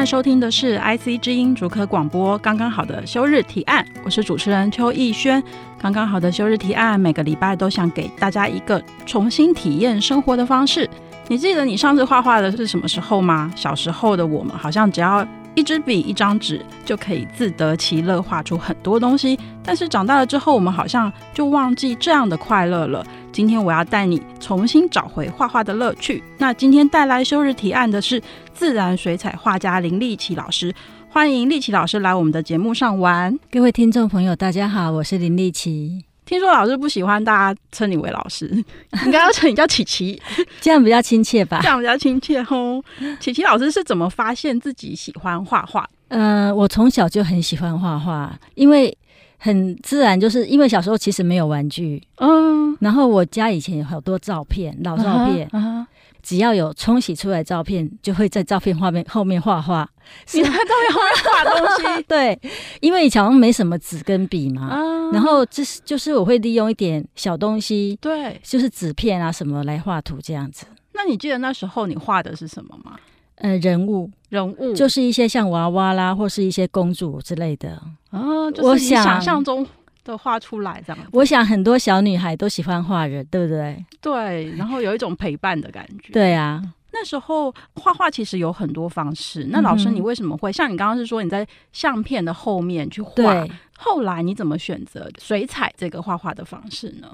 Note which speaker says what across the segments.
Speaker 1: 在收听的是 IC 之音主科广播，刚刚好的休日提案，我是主持人邱逸轩。刚刚好的休日提案，每个礼拜都想给大家一个重新体验生活的方式。你记得你上次画画的是什么时候吗？小时候的我们好像只要一支笔、一张纸就可以自得其乐，画出很多东西。但是长大了之后，我们好像就忘记这样的快乐了。今天我要带你重新找回画画的乐趣。那今天带来休日提案的是自然水彩画家林立奇老师，欢迎立奇老师来我们的节目上玩。
Speaker 2: 各位听众朋友，大家好，我是林立奇。
Speaker 1: 听说老师不喜欢大家称你为老师，应该要称你叫琪琪，
Speaker 2: 这样比较亲切吧？
Speaker 1: 这样比较亲切哦。琪琪老师是怎么发现自己喜欢画画？
Speaker 2: 呃，我从小就很喜欢画画，因为很自然，就是因为小时候其实没有玩具，嗯，然后我家以前有好多照片，老照片。Uh huh, uh huh. 只要有冲洗出来照片，就会在照片画面后面画画。
Speaker 1: 你在照片后面画东西？
Speaker 2: 对，因为以前好像没什么纸跟笔嘛。啊、然后这是就是我会利用一点小东西，
Speaker 1: 对，
Speaker 2: 就是纸片啊什么来画图这样子。
Speaker 1: 那你记得那时候你画的是什么吗？
Speaker 2: 呃，人物，
Speaker 1: 人物，
Speaker 2: 就是一些像娃娃啦，或是一些公主之类的。
Speaker 1: 啊，就是你想象中。都画出来这样，
Speaker 2: 我想很多小女孩都喜欢画人，对不对？
Speaker 1: 对，然后有一种陪伴的感觉。
Speaker 2: 对啊，
Speaker 1: 那时候画画其实有很多方式。那老师，你为什么会、嗯、像你刚刚是说你在相片的后面去画？后来你怎么选择水彩这个画画的方式呢？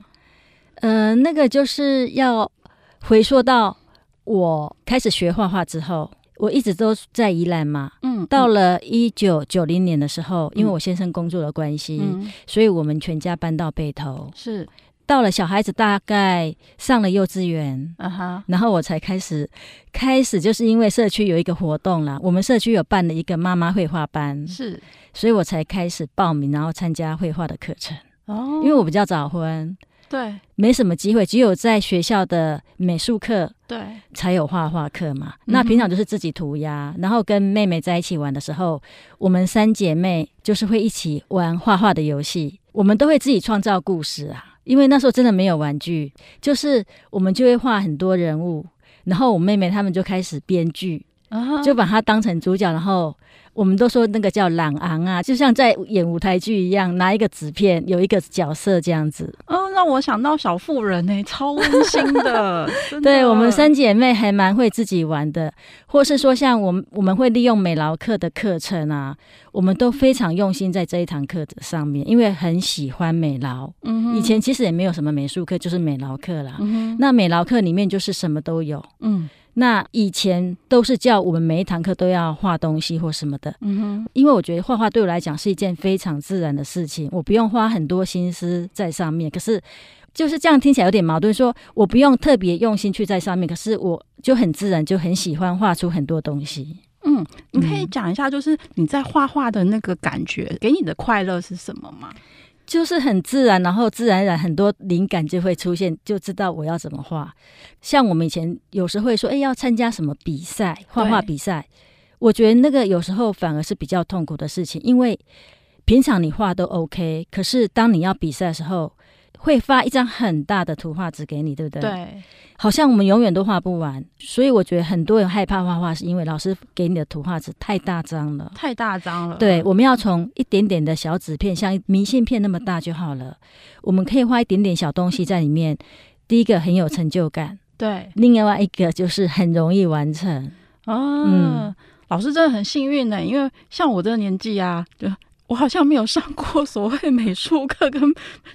Speaker 2: 呃，那个就是要回溯到我开始学画画之后。我一直都在宜兰嘛，嗯，到了一九九零年的时候，嗯、因为我先生工作的关系，嗯、所以我们全家搬到北投。是到了小孩子大概上了幼稚园，啊哈，然后我才开始开始，就是因为社区有一个活动啦，我们社区有办了一个妈妈绘画班，是，所以我才开始报名，然后参加绘画的课程。哦，因为我比较早婚。对，没什么机会，只有在学校的美术课，对，才有画画课嘛。那平常就是自己涂鸦，然后跟妹妹在一起玩的时候，我们三姐妹就是会一起玩画画的游戏。我们都会自己创造故事啊，因为那时候真的没有玩具，就是我们就会画很多人物，然后我妹妹她们就开始编剧，啊、就把它当成主角，然后。我们都说那个叫朗昂啊，就像在演舞台剧一样，拿一个纸片，有一个角色这样子。
Speaker 1: 哦，让我想到小妇人呢、欸，超温馨的。的
Speaker 2: 对，我们三姐妹还蛮会自己玩的，或是说像我们我们会利用美劳课的课程啊，我们都非常用心在这一堂课上面，因为很喜欢美劳。嗯，以前其实也没有什么美术课，就是美劳课啦。那美劳课里面就是什么都有。嗯。那以前都是叫我们每一堂课都要画东西或什么的，嗯哼，因为我觉得画画对我来讲是一件非常自然的事情，我不用花很多心思在上面。可是就是这样听起来有点矛盾，说我不用特别用心去在上面，可是我就很自然就很喜欢画出很多东西。
Speaker 1: 嗯，你可以讲一下，就是你在画画的那个感觉，给你的快乐是什么吗？
Speaker 2: 就是很自然，然后自然而然很多灵感就会出现，就知道我要怎么画。像我们以前有时会说，哎，要参加什么比赛，画画比赛。我觉得那个有时候反而是比较痛苦的事情，因为平常你画都 OK，可是当你要比赛的时候。会发一张很大的图画纸给你，对不对？对，好像我们永远都画不完，所以我觉得很多人害怕画画，是因为老师给你的图画纸太大张了，
Speaker 1: 太大张了。
Speaker 2: 对，我们要从一点点的小纸片，像明信片那么大就好了。我们可以画一点点小东西在里面，第一个很有成就感，对，另外一个就是很容易完成。哦，
Speaker 1: 嗯，老师真的很幸运呢，因为像我这个年纪啊，就。我好像没有上过所谓美术课，跟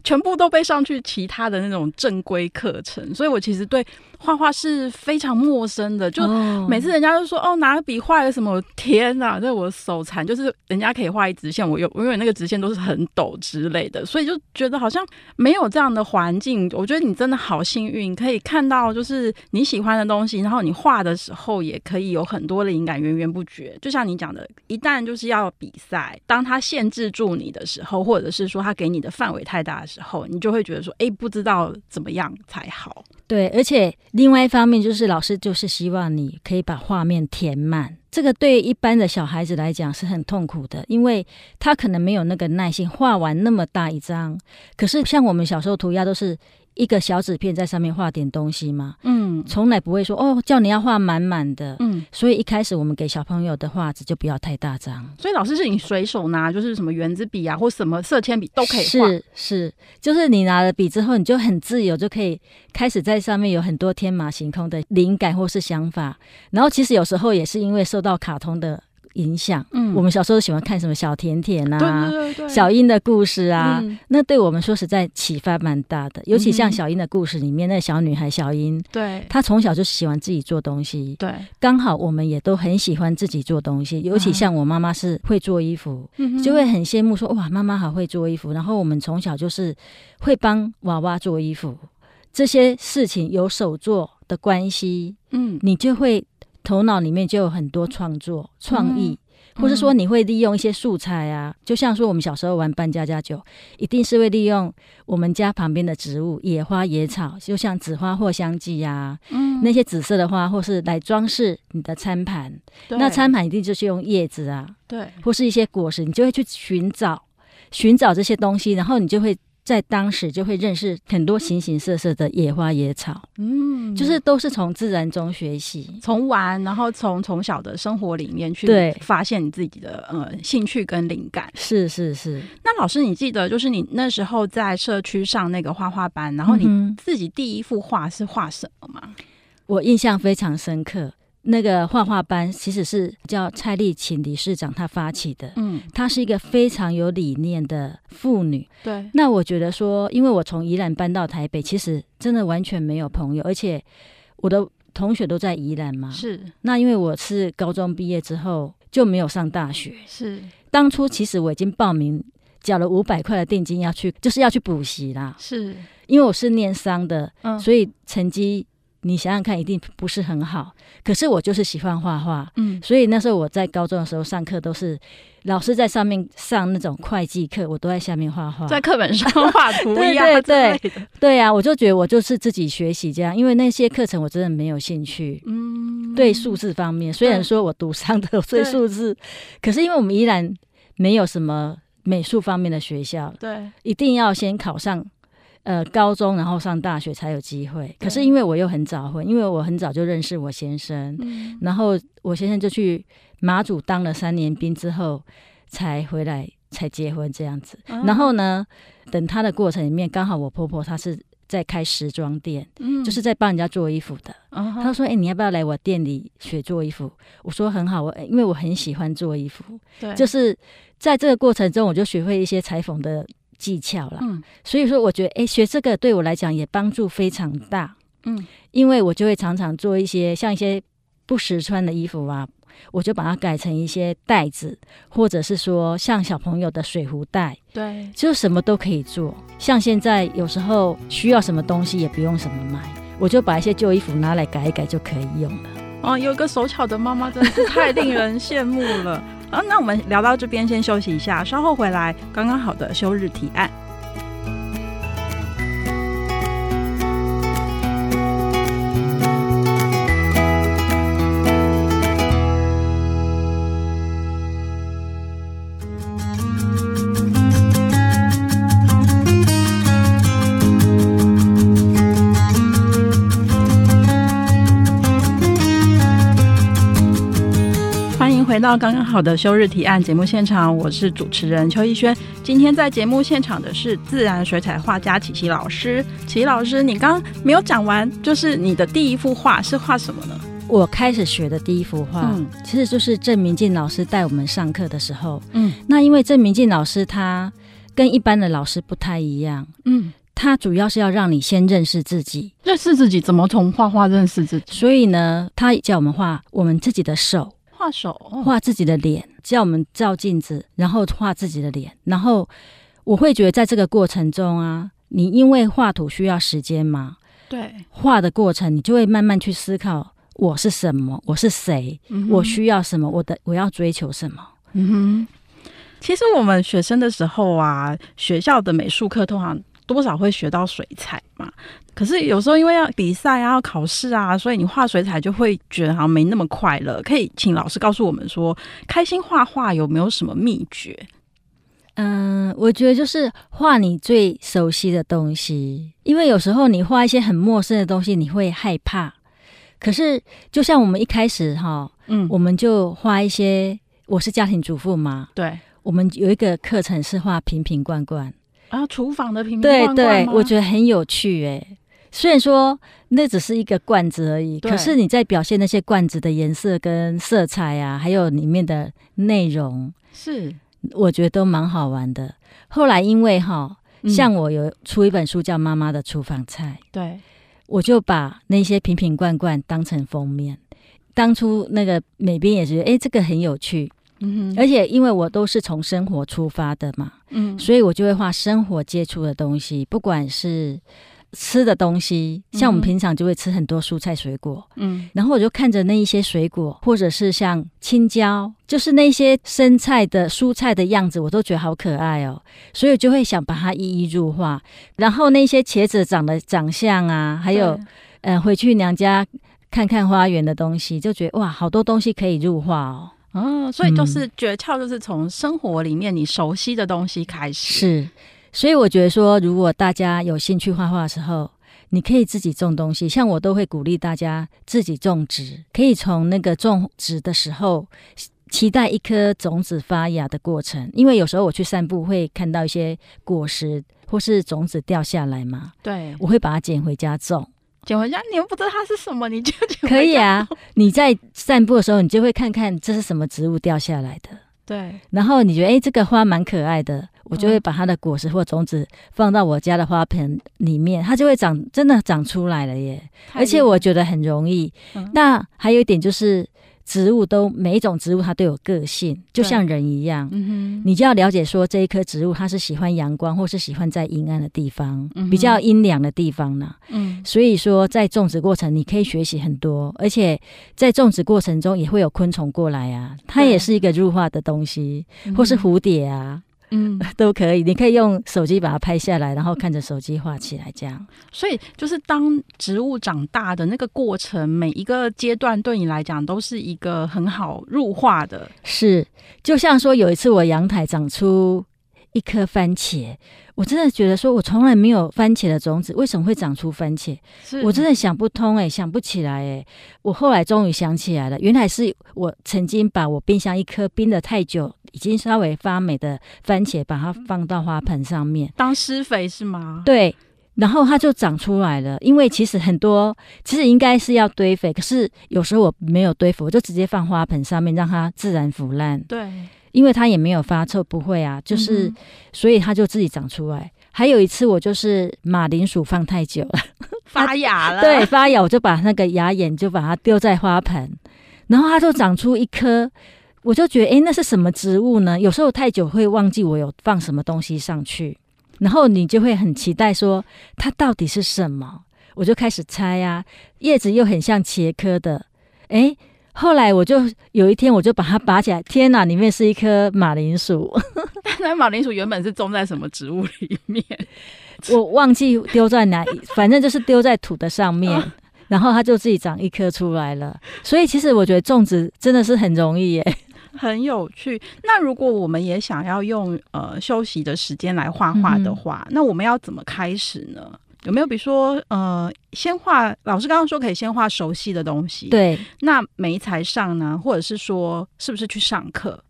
Speaker 1: 全部都被上去其他的那种正规课程，所以我其实对画画是非常陌生的。就每次人家都说哦，拿个笔画个什么，天哪，这我手残，就是人家可以画一直线，我有因为那个直线都是很陡之类的，所以就觉得好像没有这样的环境。我觉得你真的好幸运，可以看到就是你喜欢的东西，然后你画的时候也可以有很多的灵感源源不绝。就像你讲的，一旦就是要比赛，当他限制住你的时候，或者是说他给你的范围太大的时候，你就会觉得说，哎，不知道怎么样才好。
Speaker 2: 对，而且另外一方面就是老师就是希望你可以把画面填满，这个对一般的小孩子来讲是很痛苦的，因为他可能没有那个耐心画完那么大一张。可是像我们小时候涂鸦都是。一个小纸片在上面画点东西嘛，嗯，从来不会说哦，叫你要画满满的，嗯，所以一开始我们给小朋友的画纸就不要太大张。
Speaker 1: 所以老师是你随手拿，就是什么圆珠笔啊，或什么色铅笔都可以画。
Speaker 2: 是是，就是你拿了笔之后，你就很自由，就可以开始在上面有很多天马行空的灵感或是想法。然后其实有时候也是因为受到卡通的。影响，嗯，我们小时候喜欢看什么小甜甜啊，对对对，小英的故事啊，嗯、那对我们说实在启发蛮大的。尤其像小英的故事里面，那小女孩小英，对，她从小就喜欢自己做东西，对，刚好我们也都很喜欢自己做东西。尤其像我妈妈是会做衣服，嗯、就会很羡慕说哇，妈妈好会做衣服。然后我们从小就是会帮娃娃做衣服，这些事情有手做的关系，嗯，你就会。头脑里面就有很多创作创意，或是说你会利用一些素材啊，就像说我们小时候玩扮家家酒，一定是会利用我们家旁边的植物、野花野草，就像紫花藿香剂呀，嗯，那些紫色的花，或是来装饰你的餐盘。那餐盘一定就是用叶子啊，对，或是一些果实，你就会去寻找寻找这些东西，然后你就会。在当时就会认识很多形形色色的野花野草，嗯，就是都是从自然中学习，
Speaker 1: 从玩，然后从从小的生活里面去对发现你自己的呃兴趣跟灵感。
Speaker 2: 是是是。
Speaker 1: 那老师，你记得就是你那时候在社区上那个画画班，然后你自己第一幅画是画什么吗？嗯，
Speaker 2: 我印象非常深刻。那个画画班其实是叫蔡丽琴理事长她发起的，嗯，她是一个非常有理念的妇女，对。那我觉得说，因为我从宜兰搬到台北，其实真的完全没有朋友，而且我的同学都在宜兰嘛，是。那因为我是高中毕业之后就没有上大学，是。当初其实我已经报名缴了五百块的定金要去，就是要去补习啦，是。因为我是念商的，嗯，所以成绩。你想想看，一定不是很好。可是我就是喜欢画画，嗯，所以那时候我在高中的时候上课都是老师在上面上那种会计课，我都在下面画画，
Speaker 1: 在课本上画涂鸦。
Speaker 2: 对对对，对啊，我就觉得我就是自己学习这样，因为那些课程我真的没有兴趣。嗯，对数字方面，虽然说我读上的，对数字，可是因为我们依然没有什么美术方面的学校，对，一定要先考上。呃，高中然后上大学才有机会。可是因为我又很早婚，因为我很早就认识我先生，嗯、然后我先生就去马祖当了三年兵之后才回来才结婚这样子。啊、然后呢，等他的过程里面，刚好我婆婆她是在开时装店，嗯、就是在帮人家做衣服的。啊、她说：“哎、欸，你要不要来我店里学做衣服？”我说：“很好，我因为我很喜欢做衣服。”对，就是在这个过程中，我就学会一些裁缝的。技巧了，嗯，所以说我觉得，哎，学这个对我来讲也帮助非常大，嗯，因为我就会常常做一些像一些不实穿的衣服啊，我就把它改成一些袋子，或者是说像小朋友的水壶袋，对，就什么都可以做。像现在有时候需要什么东西也不用什么买，我就把一些旧衣服拿来改一改就可以用了。
Speaker 1: 哦，有个手巧的妈妈真的是太令人羡慕了。啊，那我们聊到这边，先休息一下，稍后回来，刚刚好的休日提案。回到刚刚好的休日提案节目现场，我是主持人邱逸轩。今天在节目现场的是自然水彩画家琪琪老师。琦琦老师，你刚刚没有讲完，就是你的第一幅画是画什么呢？
Speaker 2: 我开始学的第一幅画，嗯、其实就是郑明进老师带我们上课的时候。嗯，那因为郑明进老师他跟一般的老师不太一样。嗯，他主要是要让你先认识自己，
Speaker 1: 认识自己怎么从画画认识自己？
Speaker 2: 所以呢，他叫我们画我们自己的手，
Speaker 1: 画手，
Speaker 2: 画自己的脸，叫我们照镜子，然后画自己的脸。然后我会觉得在这个过程中啊，你因为画图需要时间嘛。
Speaker 1: 对，
Speaker 2: 画的过程，你就会慢慢去思考我是什么，我是谁，嗯、我需要什么，我的我要追求什么。嗯
Speaker 1: 哼，其实我们学生的时候啊，学校的美术课通常多少会学到水彩嘛。可是有时候因为要比赛啊、要考试啊，所以你画水彩就会觉得好像没那么快乐。可以请老师告诉我们说，开心画画有没有什么秘诀？
Speaker 2: 嗯，我觉得就是画你最熟悉的东西，因为有时候你画一些很陌生的东西，你会害怕。可是就像我们一开始哈，嗯，我们就画一些。我是家庭主妇嘛，
Speaker 1: 对，
Speaker 2: 我们有一个课程是画瓶瓶罐罐
Speaker 1: 啊，厨房的瓶瓶罐罐。
Speaker 2: 对对，我觉得很有趣诶。虽然说那只是一个罐子而已，可是你在表现那些罐子的颜色跟色彩啊，还有里面的内容
Speaker 1: 是。
Speaker 2: 我觉得都蛮好玩的。后来因为哈，像我有出一本书叫《妈妈的厨房菜》，
Speaker 1: 对，
Speaker 2: 我就把那些瓶瓶罐罐当成封面。当初那个美编也觉得，哎，这个很有趣。嗯，而且因为我都是从生活出发的嘛，嗯，所以我就会画生活接触的东西，不管是。吃的东西，像我们平常就会吃很多蔬菜水果，嗯，然后我就看着那一些水果，或者是像青椒，就是那些生菜的蔬菜的样子，我都觉得好可爱哦，所以我就会想把它一一入画。然后那些茄子长的长相啊，还有，对呃，回去娘家看看花园的东西，就觉得哇，好多东西可以入画哦。
Speaker 1: 嗯，所以就是诀窍，就是从生活里面你熟悉的东西开始。
Speaker 2: 是。所以我觉得说，如果大家有兴趣画画的时候，你可以自己种东西。像我都会鼓励大家自己种植，可以从那个种植的时候期待一颗种子发芽的过程。因为有时候我去散步会看到一些果实或是种子掉下来嘛，
Speaker 1: 对，
Speaker 2: 我会把它捡回家种。
Speaker 1: 捡回家，你又不知道它是什么，你就捡。
Speaker 2: 可以啊，你在散步的时候，你就会看看这是什么植物掉下来的。
Speaker 1: 对，然
Speaker 2: 后你觉得哎，这个花蛮可爱的。我就会把它的果实或种子放到我家的花盆里面，它就会长，真的长出来了耶！而且我觉得很容易。嗯、那还有一点就是，植物都每一种植物它都有个性，就像人一样。嗯哼，你就要了解说这一棵植物它是喜欢阳光，或是喜欢在阴暗的地方，嗯、比较阴凉的地方呢。嗯，所以说在种植过程你可以学习很多，而且在种植过程中也会有昆虫过来啊，它也是一个入化的东西，或是蝴蝶啊。嗯，都可以。你可以用手机把它拍下来，然后看着手机画起来，这样。
Speaker 1: 所以，就是当植物长大的那个过程，每一个阶段对你来讲都是一个很好入画的。
Speaker 2: 是，就像说有一次我阳台长出一颗番茄，我真的觉得说，我从来没有番茄的种子，为什么会长出番茄？是我真的想不通哎、欸，想不起来哎、欸。我后来终于想起来了，原来是我曾经把我冰箱一颗冰的太久，已经稍微发霉的番茄，把它放到花盆上面
Speaker 1: 当施肥是吗？
Speaker 2: 对，然后它就长出来了。因为其实很多其实应该是要堆肥，可是有时候我没有堆肥，我就直接放花盆上面让它自然腐烂。
Speaker 1: 对。
Speaker 2: 因为它也没有发臭，不会啊，就是，嗯、所以它就自己长出来。还有一次，我就是马铃薯放太久了，
Speaker 1: 发芽了。
Speaker 2: 对，发芽，我就把那个芽眼就把它丢在花盆，然后它就长出一颗。我就觉得，诶，那是什么植物呢？有时候太久会忘记我有放什么东西上去，然后你就会很期待说它到底是什么。我就开始猜啊，叶子又很像茄科的，诶。后来我就有一天，我就把它拔起来，天哪，里面是一颗马铃薯。
Speaker 1: 那马铃薯原本是种在什么植物里面？
Speaker 2: 我忘记丢在哪，反正就是丢在土的上面，然后它就自己长一颗出来了。所以其实我觉得种植真的是很容易耶，
Speaker 1: 很有趣。那如果我们也想要用呃休息的时间来画画的话，嗯、那我们要怎么开始呢？有没有比如说，呃，先画老师刚刚说可以先画熟悉的东西，
Speaker 2: 对。
Speaker 1: 那没才上呢，或者是说是不是去上课？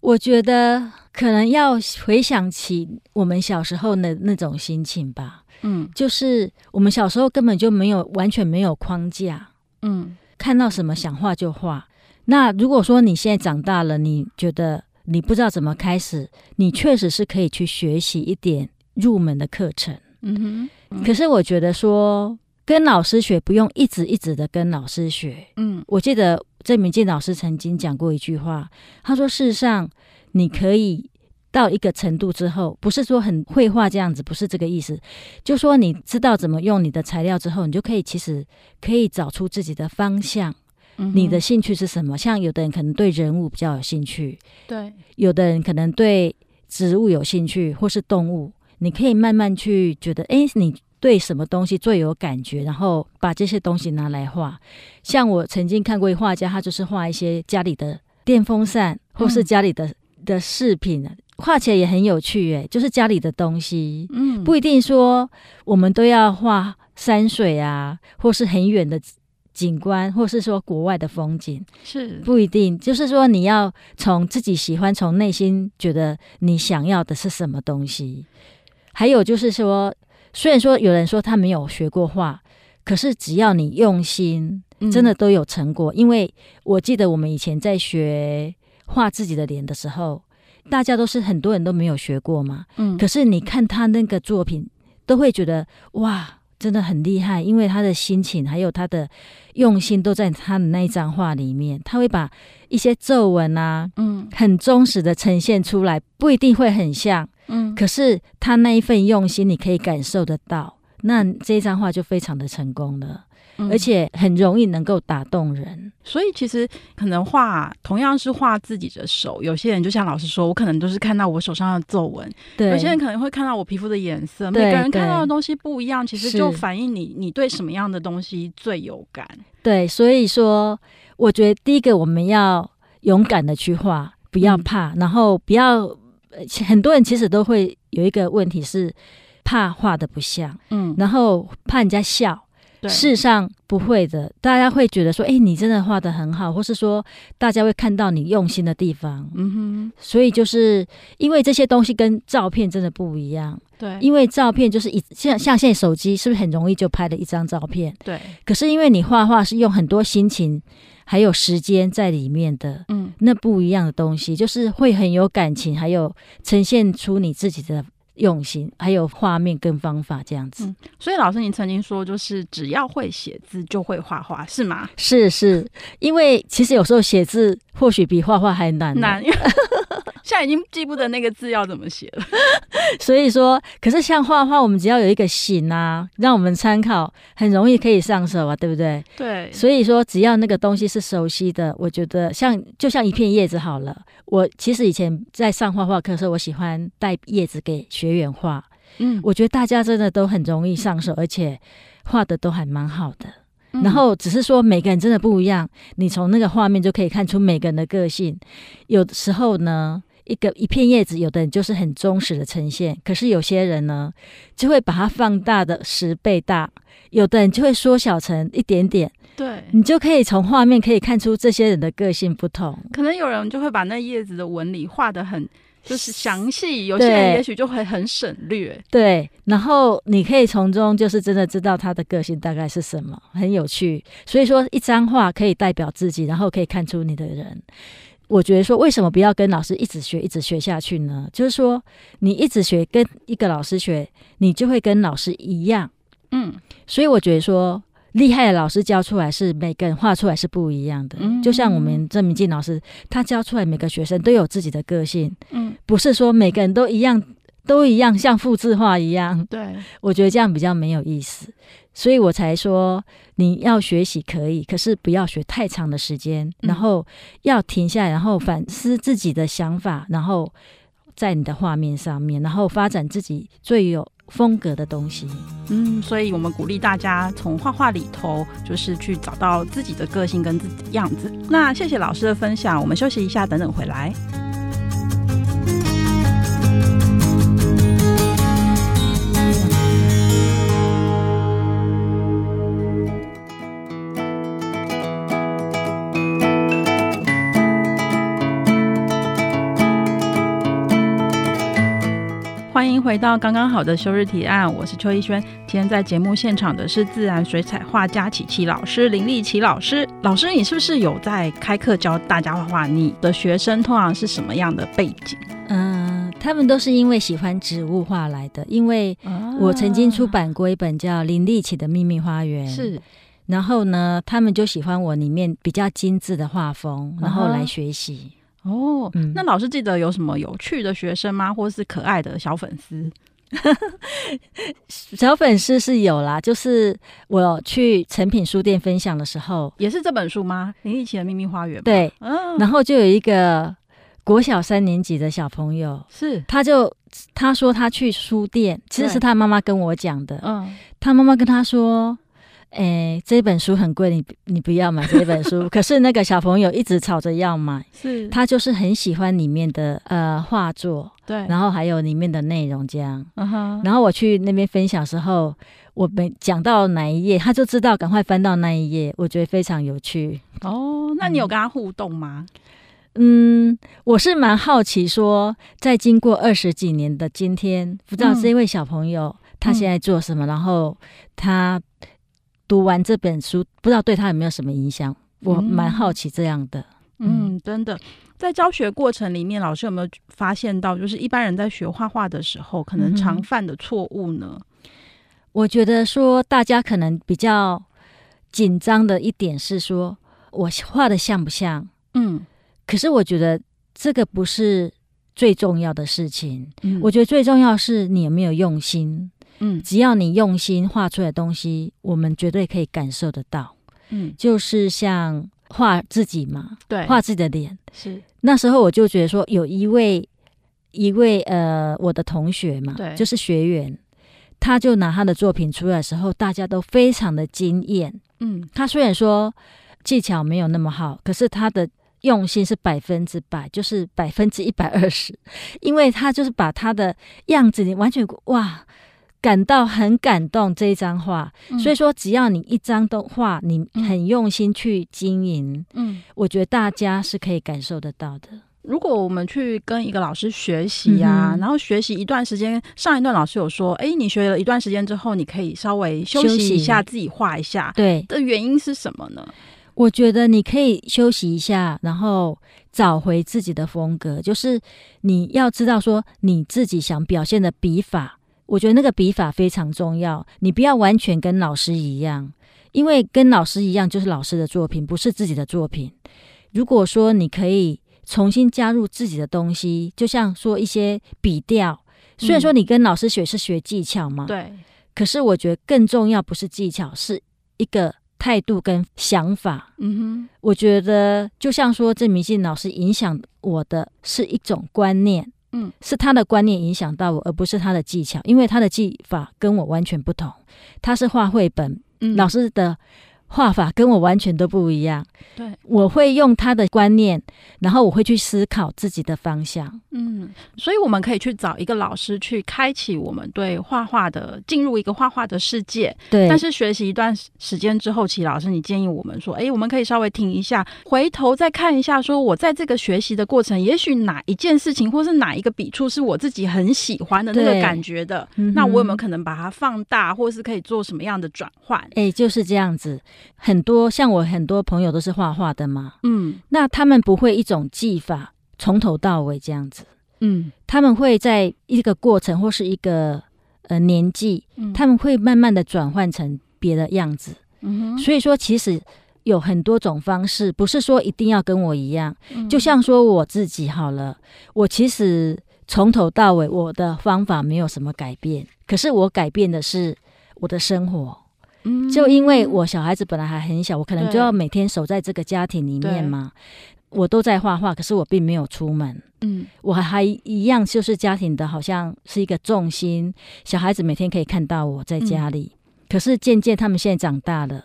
Speaker 2: 我觉得可能要回想起我们小时候的那种心情吧。嗯，就是我们小时候根本就没有完全没有框架。嗯，看到什么想画就画。那如果说你现在长大了，你觉得你不知道怎么开始，你确实是可以去学习一点入门的课程。嗯哼。嗯，可是我觉得说跟老师学不用一直一直的跟老师学。嗯，我记得郑明进老师曾经讲过一句话，他说：“事实上，你可以到一个程度之后，不是说很绘画这样子，不是这个意思。就说你知道怎么用你的材料之后，你就可以其实可以找出自己的方向。”你的兴趣是什么？像有的人可能对人物比较有兴趣，
Speaker 1: 对；
Speaker 2: 有的人可能对植物有兴趣，或是动物。你可以慢慢去觉得，哎，你对什么东西最有感觉，然后把这些东西拿来画。像我曾经看过一画家，他就是画一些家里的电风扇，或是家里的、嗯、的饰品，画起来也很有趣。哎，就是家里的东西，嗯，不一定说我们都要画山水啊，或是很远的。景观，或是说国外的风景，
Speaker 1: 是
Speaker 2: 不一定。就是说，你要从自己喜欢，从内心觉得你想要的是什么东西。还有就是说，虽然说有人说他没有学过画，可是只要你用心，真的都有成果。嗯。因为我记得我们以前在学画自己的脸的时候，大家都是很多人都没有学过嘛。嗯。可是你看他那个作品，都会觉得哇。真的很厉害，因为他的心情还有他的用心都在他的那一张画里面。他会把一些皱纹啊，嗯，很忠实的呈现出来，不一定会很像，嗯，可是他那一份用心，你可以感受得到，那这一张画就非常的成功了。而且很容易能够打动人，
Speaker 1: 所以其实可能画同样是画自己的手，有些人就像老师说，我可能都是看到我手上的皱纹，对，有些人可能会看到我皮肤的颜色，每个人看到的东西不一样，其实就反映你你对什么样的东西最有感。
Speaker 2: 对，所以说我觉得第一个我们要勇敢的去画，不要怕，嗯、然后不要很多人其实都会有一个问题是怕画的不像，嗯，然后怕人家笑。事实上不会的，大家会觉得说：“哎，你真的画的很好。”或是说，大家会看到你用心的地方。嗯哼。所以就是因为这些东西跟照片真的不一样。
Speaker 1: 对。
Speaker 2: 因为照片就是一像像现在手机是不是很容易就拍了一张照片？
Speaker 1: 对。
Speaker 2: 可是因为你画画是用很多心情还有时间在里面的，嗯，那不一样的东西就是会很有感情，还有呈现出你自己的。用心，还有画面跟方法这样子。嗯，
Speaker 1: 所以老师，您曾经说，就是只要会写字就会画画，是吗？
Speaker 2: 是是，因为其实有时候写字或许比画画还难。
Speaker 1: 难。现在已经记不得那个字要怎么写了，
Speaker 2: 所以说，可是像画画，我们只要有一个形啊，让我们参考，很容易可以上手啊，对不对？
Speaker 1: 对。
Speaker 2: 所以说，只要那个东西是熟悉的，我觉得像就像一片叶子好了。我其实以前在上画画课的时候，我喜欢带叶子给学员画。嗯，我觉得大家真的都很容易上手，而且画的都还蛮好的。然后只是说每个人真的不一样，你从那个画面就可以看出每个人的个性。有的时候呢，一个一片叶子，有的人就是很忠实的呈现，可是有些人呢，就会把它放大的十倍大，有的人就会缩小成一点点。
Speaker 1: 对，
Speaker 2: 你就可以从画面可以看出这些人的个性不同。
Speaker 1: 可能有人就会把那叶子的纹理画的很。就是详细，有些人也许就会很省略。
Speaker 2: 对，然后你可以从中就是真的知道他的个性大概是什么，很有趣。所以说，一张画可以代表自己，然后可以看出你的人。我觉得说，为什么不要跟老师一直学，一直学下去呢？就是说，你一直学，跟一个老师学，你就会跟老师一样。嗯，所以我觉得说。厉害的老师教出来是每个人画出来是不一样的，嗯，就像我们郑明进老师，他教出来每个学生都有自己的个性，嗯，不是说每个人都一样，都一样像复制画一样，
Speaker 1: 对，
Speaker 2: 我觉得这样比较没有意思，所以我才说你要学习可以，可是不要学太长的时间，然后要停下来，然后反思自己的想法，然后在你的画面上面，然后发展自己最有。风格的东西，
Speaker 1: 嗯，所以我们鼓励大家从画画里头，就是去找到自己的个性跟自己的样子。那谢谢老师的分享，我们休息一下，等等回来。回到刚刚好的休日提案，我是邱逸轩。今天在节目现场的是自然水彩画家琪琪老师林立琪老师。老师，你是不是有在开课教大家画画？你的学生通常是什么样的背景？
Speaker 2: 嗯，他们都是因为喜欢植物画来的。因为我曾经出版过一本叫《林立琪的秘密花园》，是。然后呢，他们就喜欢我里面比较精致的画风，然后来学习。
Speaker 1: 哦，嗯、那老师记得有什么有趣的学生吗？或是可爱的小粉丝？
Speaker 2: 小粉丝是有啦，就是我去诚品书店分享的时候，
Speaker 1: 也是这本书吗？林立琪的秘密花园。
Speaker 2: 对，嗯，然后就有一个国小三年级的小朋友，是，他就他说他去书店，其实是他妈妈跟我讲的，嗯，他妈妈跟他说。哎、欸，这本书很贵，你你不要买这本书。可是那个小朋友一直吵着要买，是他就是很喜欢里面的呃画作，对，然后还有里面的内容这样。Uh huh、然后我去那边分享时候，我没讲到哪一页，他就知道赶快翻到那一页，我觉得非常有趣。
Speaker 1: 哦，那你有跟他互动吗？
Speaker 2: 嗯，我是蛮好奇说，在经过二十几年的今天，不知道这位小朋友他现在做什么，嗯、然后他。读完这本书，不知道对他有没有什么影响？我蛮好奇这样的。
Speaker 1: 嗯，嗯，真的，在教学过程里面，老师有没有发现到，就是一般人在学画画的时候，可能常犯的错误呢？
Speaker 2: 我觉得说，大家可能比较紧张的一点是说，我画的像不像？嗯，可是我觉得这个不是最重要的事情。嗯，我觉得最重要是你有没有用心。嗯，只要你用心画出来的东西，我们绝对可以感受得到。嗯，就是像画自己嘛，对，画自己的脸。是那时候我就觉得说，有一位一位呃，我的同学嘛，对，就是学员，他就拿他的作品出来的时候，大家都非常的惊艳。嗯，他虽然说技巧没有那么好，可是他的用心是百分之百，就是百分之一百二十，因为他就是把他的样子，你完全哇。感到很感动这一张画，嗯、所以说只要你一张都画，你很用心去经营，嗯，我觉得大家是可以感受得到的。
Speaker 1: 如果我们去跟一个老师学习啊，嗯、然后学习一段时间，上一段老师有说，哎，你学了一段时间之后，你可以稍微休息一下，自己画一下，对，的原因是什么呢？
Speaker 2: 我觉得你可以休息一下，然后找回自己的风格，就是你要知道说你自己想表现的笔法。我觉得那个笔法非常重要，你不要完全跟老师一样，因为跟老师一样就是老师的作品，不是自己的作品。如果说你可以重新加入自己的东西，就像说一些笔调，虽然说你跟老师学是学技巧嘛，对、嗯，可是我觉得更重要不是技巧，是一个态度跟想法。嗯哼，我觉得就像说郑明信老师影响我的是一种观念。嗯，是他的观念影响到我，而不是他的技巧，因为他的技法跟我完全不同。他是画绘本，嗯，老师的。画法跟我完全都不一样，对，我会用他的观念，然后我会去思考自己的方向，
Speaker 1: 嗯，所以我们可以去找一个老师去开启我们对画画的进入一个画画的世界，对。但是学习一段时间之后，其实老师你建议我们说，哎，我们可以稍微停一下，回头再看一下，说我在这个学习的过程，也许哪一件事情或是哪一个笔触是我自己很喜欢的那个感觉的，嗯、那我有没有可能把它放大，或是可以做什么样的转换？
Speaker 2: 哎，就是这样子。很多像我很多朋友都是画画的嘛，嗯，那他们不会一种技法从头到尾这样子，嗯，他们会在一个过程或是一个呃年纪，嗯，他们会慢慢的转换成别的样子，嗯，所以说其实有很多种方式，不是说一定要跟我一样，嗯，就像说我自己好了，我其实从头到尾我的方法没有什么改变，可是我改变的是我的生活。就因为我小孩子本来还很小，我可能就要每天守在这个家庭里面嘛。我都在画画，可是我并没有出门。嗯，我还一样就是家庭的，好像是一个重心。小孩子每天可以看到我在家里，可是渐渐他们现在长大了，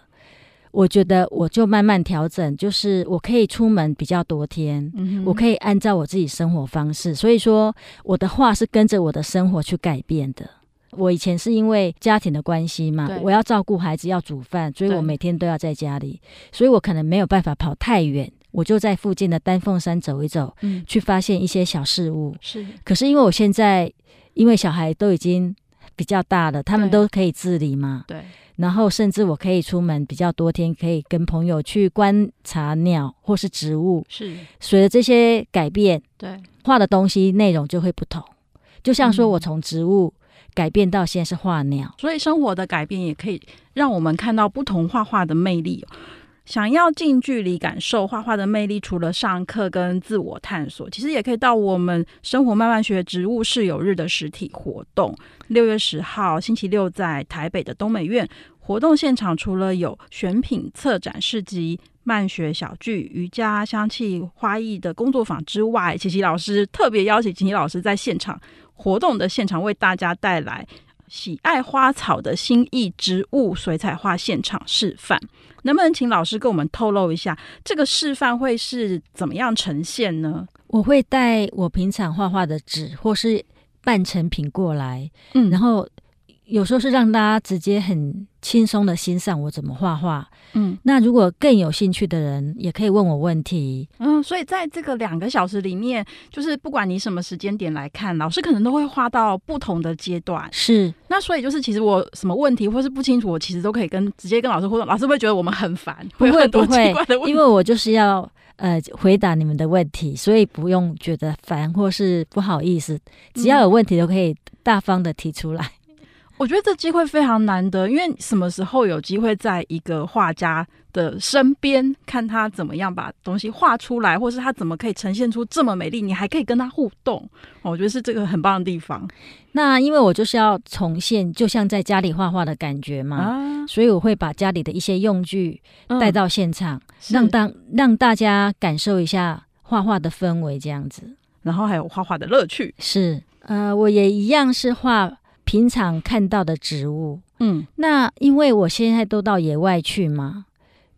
Speaker 2: 我觉得我就慢慢调整，就是我可以出门比较多天，我可以按照我自己生活方式。所以说，我的画是跟着我的生活去改变的。我以前是因为家庭的关系嘛，我要照顾孩子，要煮饭，所以我每天都要在家里，所以我可能没有办法跑太远，我就在附近的丹凤山走一走，嗯，去发现一些小事物。是，可是因为我现在因为小孩都已经比较大了，他们都可以自理嘛。
Speaker 1: 对。
Speaker 2: 然后甚至我可以出门比较多天，可以跟朋友去观察鸟或是植物。
Speaker 1: 是。
Speaker 2: 随着这些改变，
Speaker 1: 对，
Speaker 2: 画的东西内容就会不同。就像说我从植物改变到现在是画
Speaker 1: 鸟，所以生活的改变也可以让我们看到不同画画的魅力。想要近距离感受画画的魅力，除了上课跟自我探索，其实也可以到我们生活慢慢学植物室友日的实体活动。六月十号星期六在台北的东美院活动现场，除了有选品策展市集、慢学小聚、瑜伽、香气、花艺的工作坊之外，琪琪老师特别邀请琪琪老师在现场活动的现场为大家带来喜爱花草的心意植物水彩画现场示范。能不能请老师跟我们透露一下，这个示范会是怎么样呈现呢？
Speaker 2: 我会带我平常画画的纸或是半成品过来，嗯，然后有时候是让大家直接很轻松的欣赏我怎么画画。嗯，那如果更有兴趣的人，也可以问我问题。
Speaker 1: 嗯，所以在这个两个小时里面，就是不管你什么时间点来看，老师可能都会画到不同的阶段。
Speaker 2: 是，
Speaker 1: 那所以就是其实我什么问题或是不清楚，我其实都可以跟直接跟老师互动。老师会觉得我们很烦，
Speaker 2: 不会不会，
Speaker 1: 因
Speaker 2: 为我就是要呃回答你们的问题，所以不用觉得烦或是不好意思，只要有问题都可以大方的提出来。嗯
Speaker 1: 我觉得这机会非常难得，因为什么时候有机会在一个画家的身边看他怎么样把东西画出来，或是他怎么可以呈现出这么美丽，你还可以跟他互动，我觉得是这个很棒的地方。
Speaker 2: 那因为我就是要重现，就像在家里画画的感觉嘛，啊、所以我会把家里的一些用具带到现场，嗯、让当让大家感受一下画画的氛围，这样子，
Speaker 1: 然后还有画画的乐趣。
Speaker 2: 是，呃，我也一样是画。平常看到的植物，嗯，那因为我现在都到野外去嘛，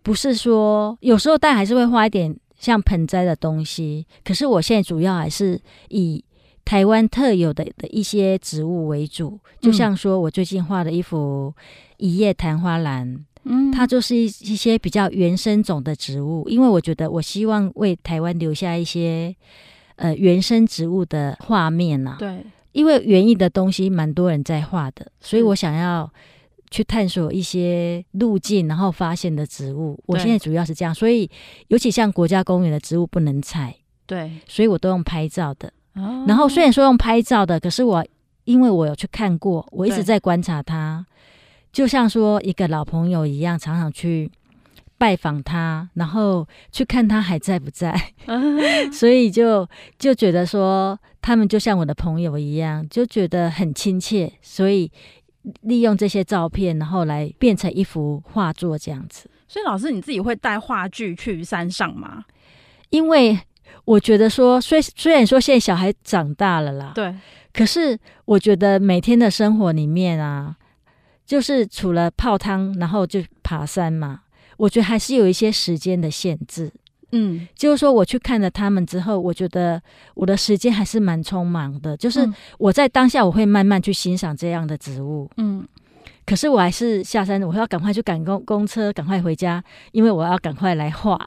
Speaker 2: 不是说有时候但还是会画一点像盆栽的东西，可是我现在主要还是以台湾特有的的一些植物为主，就像说我最近画的一幅一叶昙花兰，嗯，它就是一一些比较原生种的植物，因为我觉得我希望为台湾留下一些呃原生植物的画面呐、啊，
Speaker 1: 对。
Speaker 2: 因为园艺的东西蛮多人在画的，所以我想要去探索一些路径，然后发现的植物。我现在主要是这样，所以尤其像国家公园的植物不能采，
Speaker 1: 对，
Speaker 2: 所以我都用拍照的。哦。然后虽然说用拍照的，可是我因为我有去看过，我一直在观察它，就像说一个老朋友一样，常常去拜访他，然后去看他还在不在，所以就就觉得说他们就像我的朋友一样，就觉得很亲切，所以利用这些照片，然后来变成一幅画作这样子。
Speaker 1: 所以老师你自己会带话剧去山上吗？
Speaker 2: 因为我觉得说，虽虽然说现在小孩长大了啦，
Speaker 1: 对，
Speaker 2: 可是我觉得每天的生活里面啊，就是除了泡汤，然后就爬山嘛。我觉得还是有一些时间的限制，嗯，就是说我去看了他们之后，我觉得我的时间还是蛮匆忙的。就是我在当下我会慢慢去欣赏这样的植物，嗯，可是我还是下山，我要赶快去赶公公车，赶快回家，因为我要赶快来画，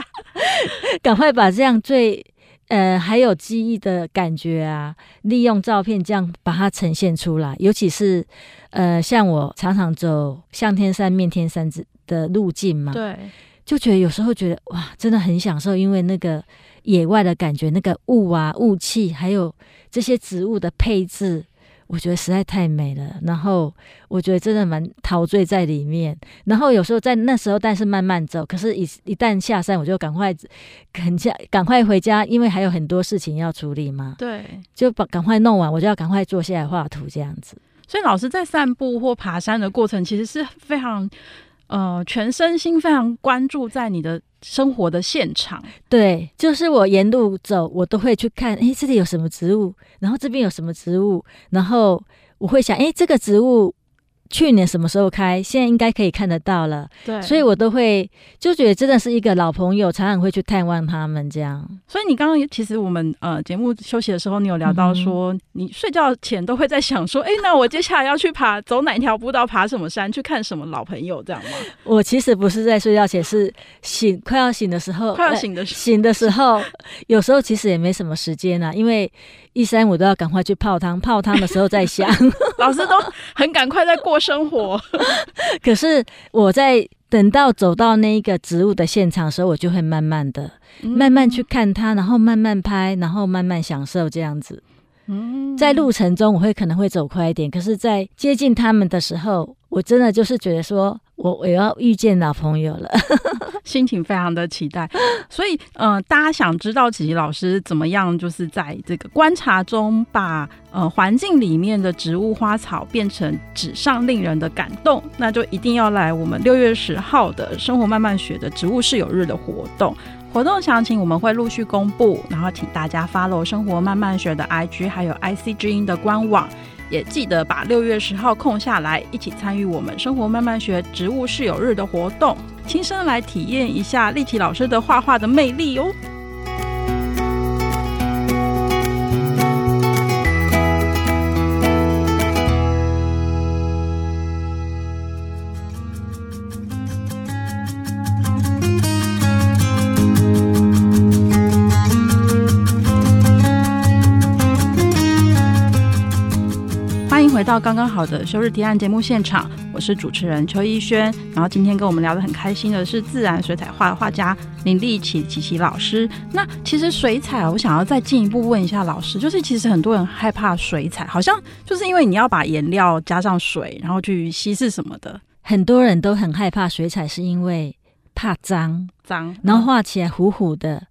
Speaker 2: 赶快把这样最呃还有记忆的感觉啊，利用照片这样把它呈现出来。尤其是呃，像我常常走向天山、面天山之。的路径嘛，
Speaker 1: 对，
Speaker 2: 就觉得有时候觉得哇，真的很享受，因为那个野外的感觉，那个雾啊、雾气，还有这些植物的配置，我觉得实在太美了。然后我觉得真的蛮陶醉在里面。然后有时候在那时候，但是慢慢走，可是一一旦下山，我就赶快赶家，赶快回家，因为还有很多事情要处理嘛。
Speaker 1: 对，
Speaker 2: 就把赶快弄完，我就要赶快坐下来画图这样子。
Speaker 1: 所以老师在散步或爬山的过程，其实是非常。呃，全身心非常关注在你的生活的现场。
Speaker 2: 对，就是我沿路走，我都会去看，哎，这里有什么植物，然后这边有什么植物，然后我会想，哎，这个植物去年什么时候开，现在应该可以看得到了。
Speaker 1: 对，
Speaker 2: 所以我都会就觉得真的是一个老朋友，常常会去探望他们这样。
Speaker 1: 所以你刚刚其实我们呃节目休息的时候，你有聊到说，嗯、你睡觉前都会在想说，哎，那我接下来要去爬走哪条步道，爬什么山，去看什么老朋友这样吗？
Speaker 2: 我其实不是在睡觉前，是醒快要醒的时候，
Speaker 1: 快要醒的时候、呃、醒
Speaker 2: 的时候，有时候其实也没什么时间啊，因为一三五都要赶快去泡汤，泡汤的时候再想，
Speaker 1: 老师都很赶快在过生活。
Speaker 2: 可是我在等到走到那一个植物的现场的时候，我就会慢慢的、嗯、慢慢去看它，然后慢慢拍，然后慢慢享受这样子。嗯，在路程中我会可能会走快一点，可是，在接近他们的时候，我真的就是觉得说我我要遇见老朋友了，
Speaker 1: 心情非常的期待。所以，嗯、大家想知道琪琪老师怎么样，就是在这个观察中把呃环境里面的植物花草变成纸上令人的感动，那就一定要来我们六月十号的生活慢慢学的植物室友日的活动。活动详情我们会陆续公布，然后请大家 follow 生活慢慢学的 IG，还有 IC 之音的官网，也记得把六月十号空下来，一起参与我们生活慢慢学植物室友日的活动，亲身来体验一下立体老师的画画的魅力哦。到刚刚好的休日提案节目现场，我是主持人邱逸轩。然后今天跟我们聊得很开心的是自然水彩画画家林立琦琦琦老师。那其实水彩，我想要再进一步问一下老师，就是其实很多人害怕水彩，好像就是因为你要把颜料加上水，然后去稀释什么的。
Speaker 2: 很多人都很害怕水彩，是因为怕脏
Speaker 1: 脏，
Speaker 2: 然后画起来糊糊的。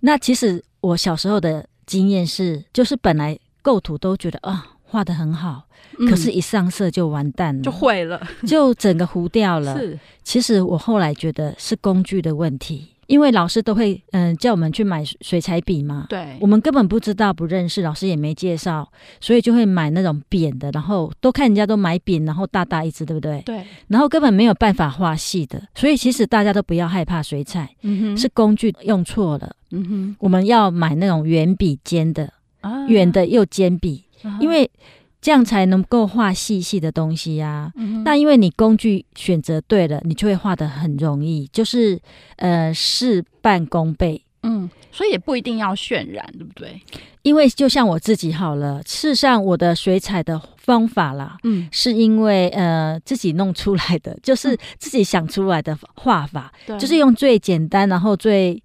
Speaker 2: 那其实我小时候的经验是，就是本来构图都觉得啊。画的很好，可是，一上色就完蛋了，
Speaker 1: 就毁了，
Speaker 2: 就整个糊掉了。
Speaker 1: 是，
Speaker 2: 其实我后来觉得是工具的问题，因为老师都会嗯叫我们去买水彩笔嘛，
Speaker 1: 对，
Speaker 2: 我们根本不知道不认识，老师也没介绍，所以就会买那种扁的，然后都看人家都买扁，然后大大一支，对不对？
Speaker 1: 对，
Speaker 2: 然后根本没有办法画细的，所以其实大家都不要害怕水彩，嗯哼，是工具用错了，嗯哼，我们要买那种圆笔尖的，啊，圆的又尖笔。因为这样才能够画细细的东西呀、啊。嗯、那因为你工具选择对了，你就会画的很容易，就是呃事半功倍。
Speaker 1: 嗯，所以也不一定要渲染，对不对？
Speaker 2: 因为就像我自己好了，事实上我的水彩的方法啦，嗯，是因为呃自己弄出来的，就是自己想出来的画法，嗯，就是用最简单，然后最。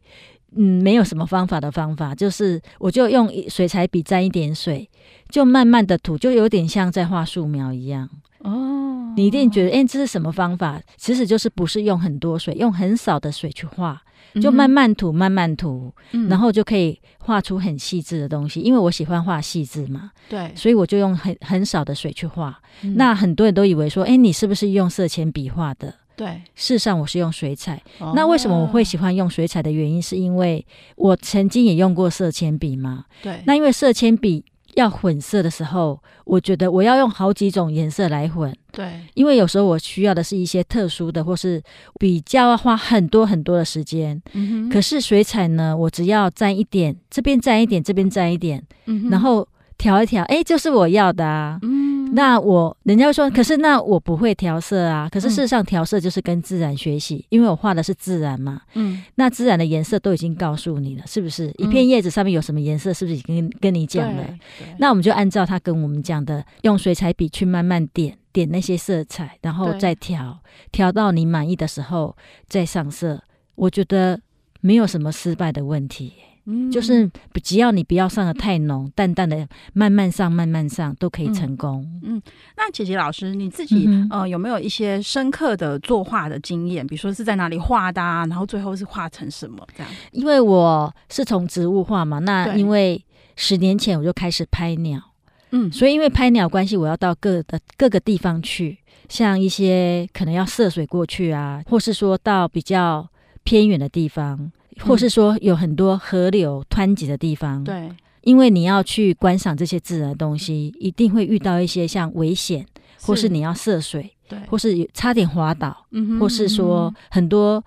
Speaker 2: 嗯，没有什么方法的方法，就是我就用水彩笔沾一点水，就慢慢的涂，就有点像在画素描一样。哦，你一定觉得，哎，这是什么方法？其实就是不是用很多水，用很少的水去画，就慢慢涂，慢慢涂，嗯、然后就可以画出很细致的东西。因为我喜欢画细致嘛，
Speaker 1: 对，
Speaker 2: 所以我就用很很少的水去画。嗯、那很多人都以为说，哎，你是不是用色铅笔画的？
Speaker 1: 对，
Speaker 2: 事实上我是用水彩。哦、那为什么我会喜欢用水彩的原因，是因为我曾经也用过色铅笔嘛。
Speaker 1: 对，
Speaker 2: 那因为色铅笔要混色的时候，我觉得我要用好几种颜色来混。
Speaker 1: 对，
Speaker 2: 因为有时候我需要的是一些特殊的，或是比较要花很多很多的时间。嗯哼。可是水彩呢，我只要沾一点，这边沾一点，这边沾一点，嗯哼，然后调一调，哎，就是我要的啊。嗯。那我人家会说，可是那我不会调色啊。可是事实上，调色就是跟自然学习，因为我画的是自然嘛。嗯。那自然的颜色都已经告诉你了，是不是？一片叶子上面有什么颜色，是不是已经跟跟你讲了？那我们就按照他跟我们讲的，用水彩笔去慢慢点点那些色彩，然后再调，调到你满意的时候再上色。我觉得没有什么失败的问题。嗯，就是只要你不要上的太浓，淡淡的慢慢上，慢慢上都可以成功。
Speaker 1: 嗯，嗯，那姐姐老师你自己、嗯、呃有没有一些深刻的作画的经验？比如说是在哪里画的啊？然后最后是画成什么这样？
Speaker 2: 因为我是从植物画嘛，那因为十年前我就开始拍鸟，嗯，所以因为拍鸟关系，我要到各的各个地方去，像一些可能要涉水过去啊，或是说到比较偏远的地方。或是说有很多河流湍急的地方，
Speaker 1: 对、嗯，
Speaker 2: 因为你要去观赏这些自然的东西，一定会遇到一些像危险，或是你要涉水，
Speaker 1: 对，
Speaker 2: 或是差点滑倒，
Speaker 1: 嗯哼，
Speaker 2: 或是说很多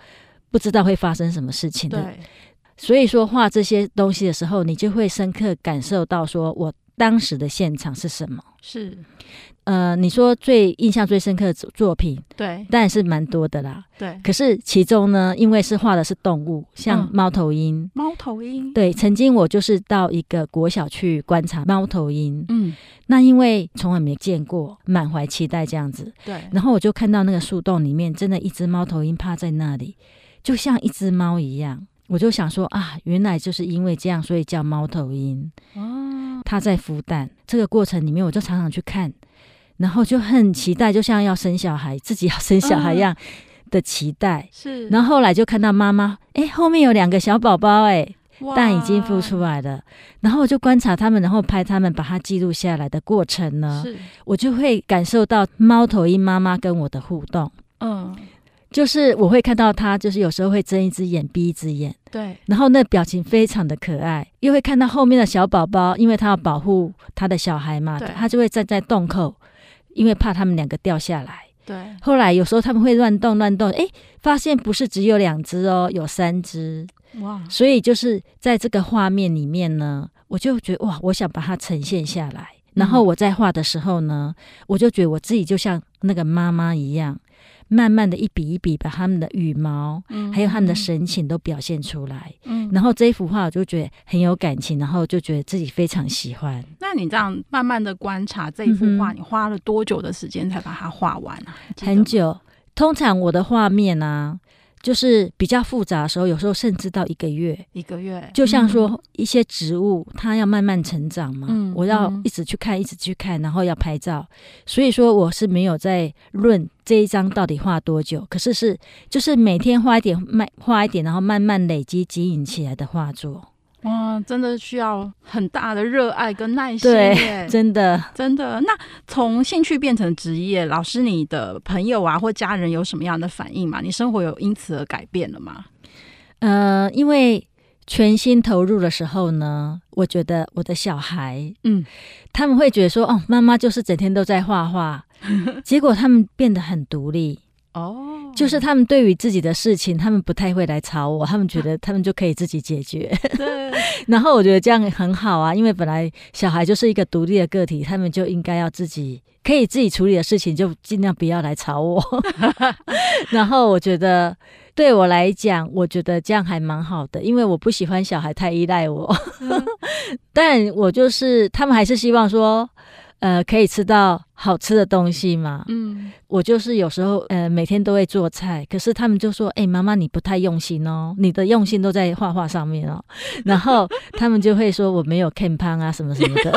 Speaker 2: 不知道会发生什么事情的。
Speaker 1: 对，
Speaker 2: 所以说画这些东西的时候，你就会深刻感受到说我当时的现场是什么。
Speaker 1: 是。
Speaker 2: 呃，你说最印象最深刻的作品，
Speaker 1: 对，
Speaker 2: 当然是蛮多的啦。
Speaker 1: 对，
Speaker 2: 可是其中呢，因为是画的是动物，像猫头鹰。
Speaker 1: 猫头鹰。对，
Speaker 2: 曾经我就是到一个国小去观察猫头鹰。
Speaker 1: 嗯，
Speaker 2: 那因为从来没见过，满怀期待这样子。
Speaker 1: 对。
Speaker 2: 然后我就看到那个树洞里面，真的一只猫头鹰趴在那里，就像一只猫一样。我就想说啊，原来就是因为这样，所以叫猫头鹰。哦。它在孵蛋，这个过程里面，我就常常去看。然后就很期待，就像要生小孩，自己要生小孩一样的期待。嗯、是。然后后来就看到妈妈，哎，后面有两个小宝宝，哎，蛋已经孵出来了。然后我就观察他们，然后拍他们，把它记录下来的过程呢，是我就会感受到猫头鹰妈妈跟我的互动。嗯。就是我会看到它，就是有时候会睁一只眼闭一只眼。
Speaker 1: 对。
Speaker 2: 然后那表情非常的可爱，又会看到后面的小宝宝，因为他要保护他的小孩嘛，他就会站在洞口。因为怕他们两个掉下来，
Speaker 1: 对。
Speaker 2: 后来有时候他们会乱动乱动，哎，发现不是只有两只哦，有三只。哇！所以就是在这个画面里面呢，我就觉得哇，我想把它呈现下来。然后我在画的时候呢，我就觉得我自己就像那个妈妈一样。慢慢的一笔一笔把他们的羽毛，嗯，还有他们的神情都表现出来，嗯，然后这一幅画我就觉得很有感情，然后就觉得自己非常喜欢。
Speaker 1: 那你这样慢慢的观察这一幅画，嗯，你花了多久的时间才把它画完啊？
Speaker 2: 很久，通常我的画面啊。就是比较复杂的时候，有时候甚至到一个月，
Speaker 1: 一个月。
Speaker 2: 就像说一些植物，嗯、它要慢慢成长嘛，嗯、我要一直去看，一直去看，然后要拍照。所以说我是没有在论这一张到底画多久，可是是就是每天画一点，慢画一点，然后慢慢累积经营起来的画作。
Speaker 1: 哇，真的需要很大的热爱跟耐心。
Speaker 2: 对，真的
Speaker 1: 真的。那从兴趣变成职业，老师，你的朋友啊或家人有什么样的反应吗？你生活有因此而改变了吗？
Speaker 2: 呃，因为全心投入的时候呢，我觉得我的小孩，嗯，他们会觉得说，哦，妈妈就是整天都在画画，结果他们变得很独立。哦，就是他们对于自己的事情，他们不太会来吵我，他们觉得 他们就可以自己解决。对，然后我觉得这样很好啊，因为本来小孩就是一个独立的个体，他们就应该要自己可以自己处理的事情，就尽量不要来吵我。然后我觉得对我来讲，我觉得这样还蛮好的，因为我不喜欢小孩太依赖我。嗯、但我就是他们还是希望说。呃，可以吃到好吃的东西嘛？嗯，我就是有时候呃，每天都会做菜，可是他们就说：“哎、欸，妈妈你不太用心哦，你的用心都在画画上面哦。”然后他们就会说我没有 can 胖啊什么什么的，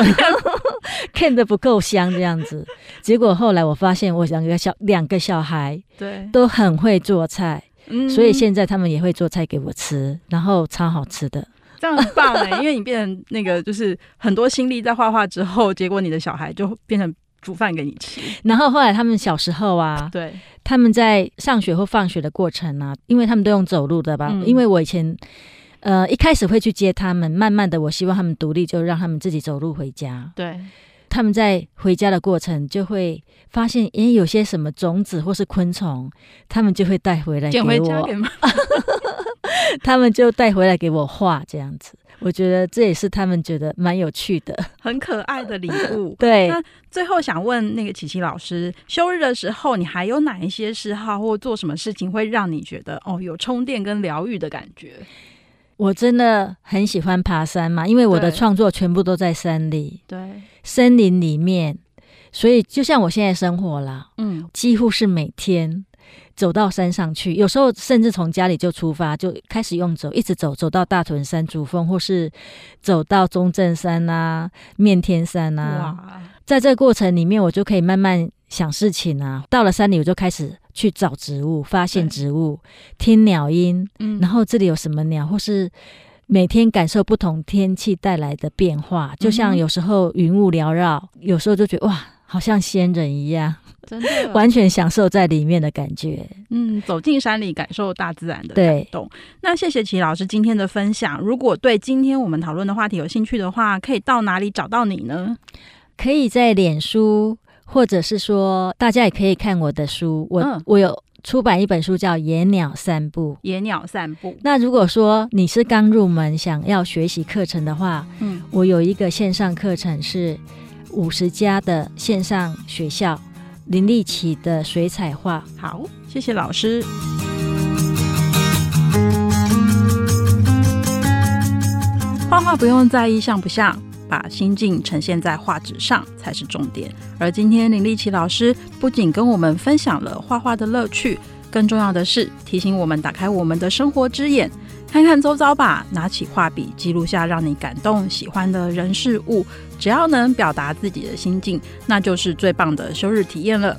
Speaker 2: 看的不够香这样子。结果后来我发现，我两个小两个小孩对都很会做菜，嗯，所以现在他们也会做菜给我吃，然后超好吃的。
Speaker 1: 这样很棒哎，因为你变成那个，就是很多心力在画画之后，结果你的小孩就变成煮饭给你吃。
Speaker 2: 然后后来他们小时候啊，对，他们在上学或放学的过程啊，因为他们都用走路的吧？嗯、因为我以前呃一开始会去接他们，慢慢的我希望他们独立，就让他们自己走路回家。对，他们在回家的过程就会发现，诶，有些什么种子或是昆虫，他们就会带回来给我。他们就带回来给我画，这样子，我觉得这也是他们觉得蛮有趣的，
Speaker 1: 很可爱的礼物。
Speaker 2: 对，
Speaker 1: 那最后想问那个琪琪老师，休日的时候，你还有哪一些嗜好或做什么事情会让你觉得哦有充电跟疗愈的感觉？
Speaker 2: 我真的很喜欢爬山嘛，因为我的创作全部都在山里，
Speaker 1: 对，
Speaker 2: 森林里面，所以就像我现在生活啦，嗯，几乎是每天。走到山上去，有时候甚至从家里就出发，就开始用走，一直走，走到大屯山主峰，或是走到中正山啊、面天山啊。哇在这个过程里面，我就可以慢慢想事情啊。到了山里，我就开始去找植物，发现植物，听鸟音，嗯，然后这里有什么鸟，或是每天感受不同天气带来的变化。就像有时候云雾缭绕，有时候就觉得哇，好像仙人一样。真的 完全享受在里面的感觉，
Speaker 1: 嗯，走进山里感受大自然的感动。那谢谢琦琦老师今天的分享。如果对今天我们讨论的话题有兴趣的话，可以到哪里找到你呢？
Speaker 2: 可以在脸书或者是说大家也可以看我的书，我、嗯、我有出版一本书叫《野鸟散步》。
Speaker 1: 野鸟散步。
Speaker 2: 那如果说你是刚入门想要学习课程的话，嗯，我有一个线上课程是五十家的线上学校林立奇的水彩画。
Speaker 1: 好，谢谢老师。画画不用在意像不像，把心境呈现在画纸上才是重点。而今天林立奇老师不仅跟我们分享了画画的乐趣，更重要的是提醒我们打开我们的生活之眼，看看周遭吧，拿起画笔记录下让你感动、喜欢的人事物，只要能表达自己的心境，那就是最棒的休日体验了。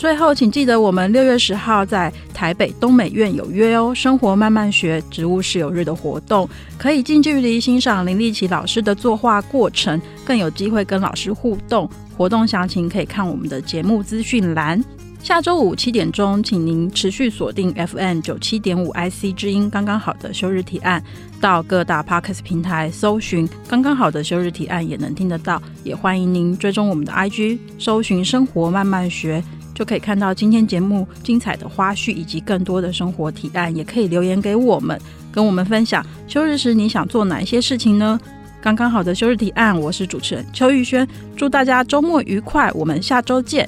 Speaker 1: 最后，请记得我们六月十号在台北东美院有约哦，生活慢慢学植物室友日的活动，可以近距离欣赏林立奇老师的作画过程，更有机会跟老师互动。活动详情可以看我们的节目资讯栏。下周五七点钟，请您持续锁定 FM 九七点五 IC 之音，刚刚好的休日提案，到各大 Podcast 平台搜寻“刚刚好的休日提案”也能听得到。也欢迎您追踪我们的 IG，搜寻“生活慢慢学”。就可以看到今天节目精彩的花絮以及更多的生活提案，也可以留言给我们，跟我们分享休日时你想做哪一些事情呢？刚刚好的休日提案，我是主持人邱玉轩，祝大家周末愉快，我们下周见。